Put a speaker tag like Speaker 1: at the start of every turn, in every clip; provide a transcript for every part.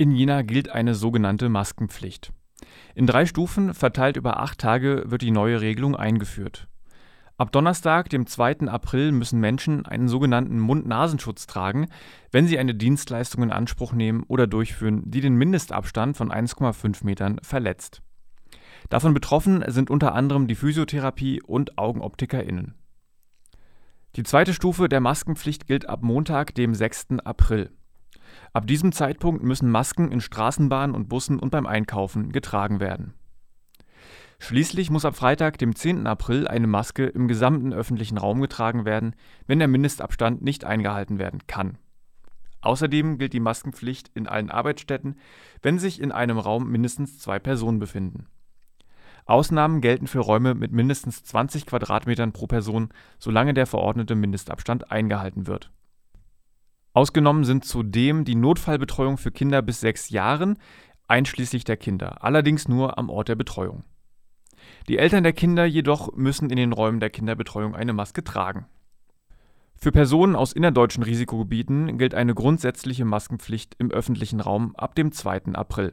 Speaker 1: In Jena gilt eine sogenannte Maskenpflicht. In drei Stufen verteilt über acht Tage wird die neue Regelung eingeführt. Ab Donnerstag, dem 2. April, müssen Menschen einen sogenannten Mund-Nasenschutz tragen, wenn sie eine Dienstleistung in Anspruch nehmen oder durchführen, die den Mindestabstand von 1,5 Metern verletzt. Davon betroffen sind unter anderem die Physiotherapie und AugenoptikerInnen. Die zweite Stufe der Maskenpflicht gilt ab Montag, dem 6. April. Ab diesem Zeitpunkt müssen Masken in Straßenbahnen und Bussen und beim Einkaufen getragen werden. Schließlich muss ab Freitag, dem 10. April, eine Maske im gesamten öffentlichen Raum getragen werden, wenn der Mindestabstand nicht eingehalten werden kann. Außerdem gilt die Maskenpflicht in allen Arbeitsstätten, wenn sich in einem Raum mindestens zwei Personen befinden. Ausnahmen gelten für Räume mit mindestens 20 Quadratmetern pro Person, solange der verordnete Mindestabstand eingehalten wird Ausgenommen sind zudem die Notfallbetreuung für Kinder bis sechs Jahren, einschließlich der Kinder, allerdings nur am Ort der Betreuung. Die Eltern der Kinder jedoch müssen in den Räumen der Kinderbetreuung eine Maske tragen. Für Personen aus innerdeutschen Risikogebieten gilt eine grundsätzliche Maskenpflicht im öffentlichen Raum ab dem 2. April.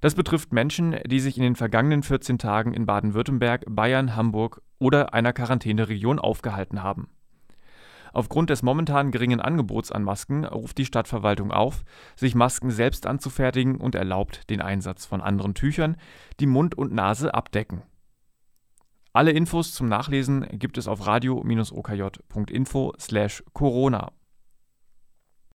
Speaker 1: Das betrifft Menschen, die sich in den vergangenen 14 Tagen in Baden-Württemberg, Bayern, Hamburg oder einer Quarantäneregion aufgehalten haben. Aufgrund des momentan geringen Angebots an Masken ruft die Stadtverwaltung auf, sich Masken selbst anzufertigen und erlaubt den Einsatz von anderen Tüchern, die Mund und Nase abdecken. Alle Infos zum Nachlesen gibt es auf radio-okj.info/corona.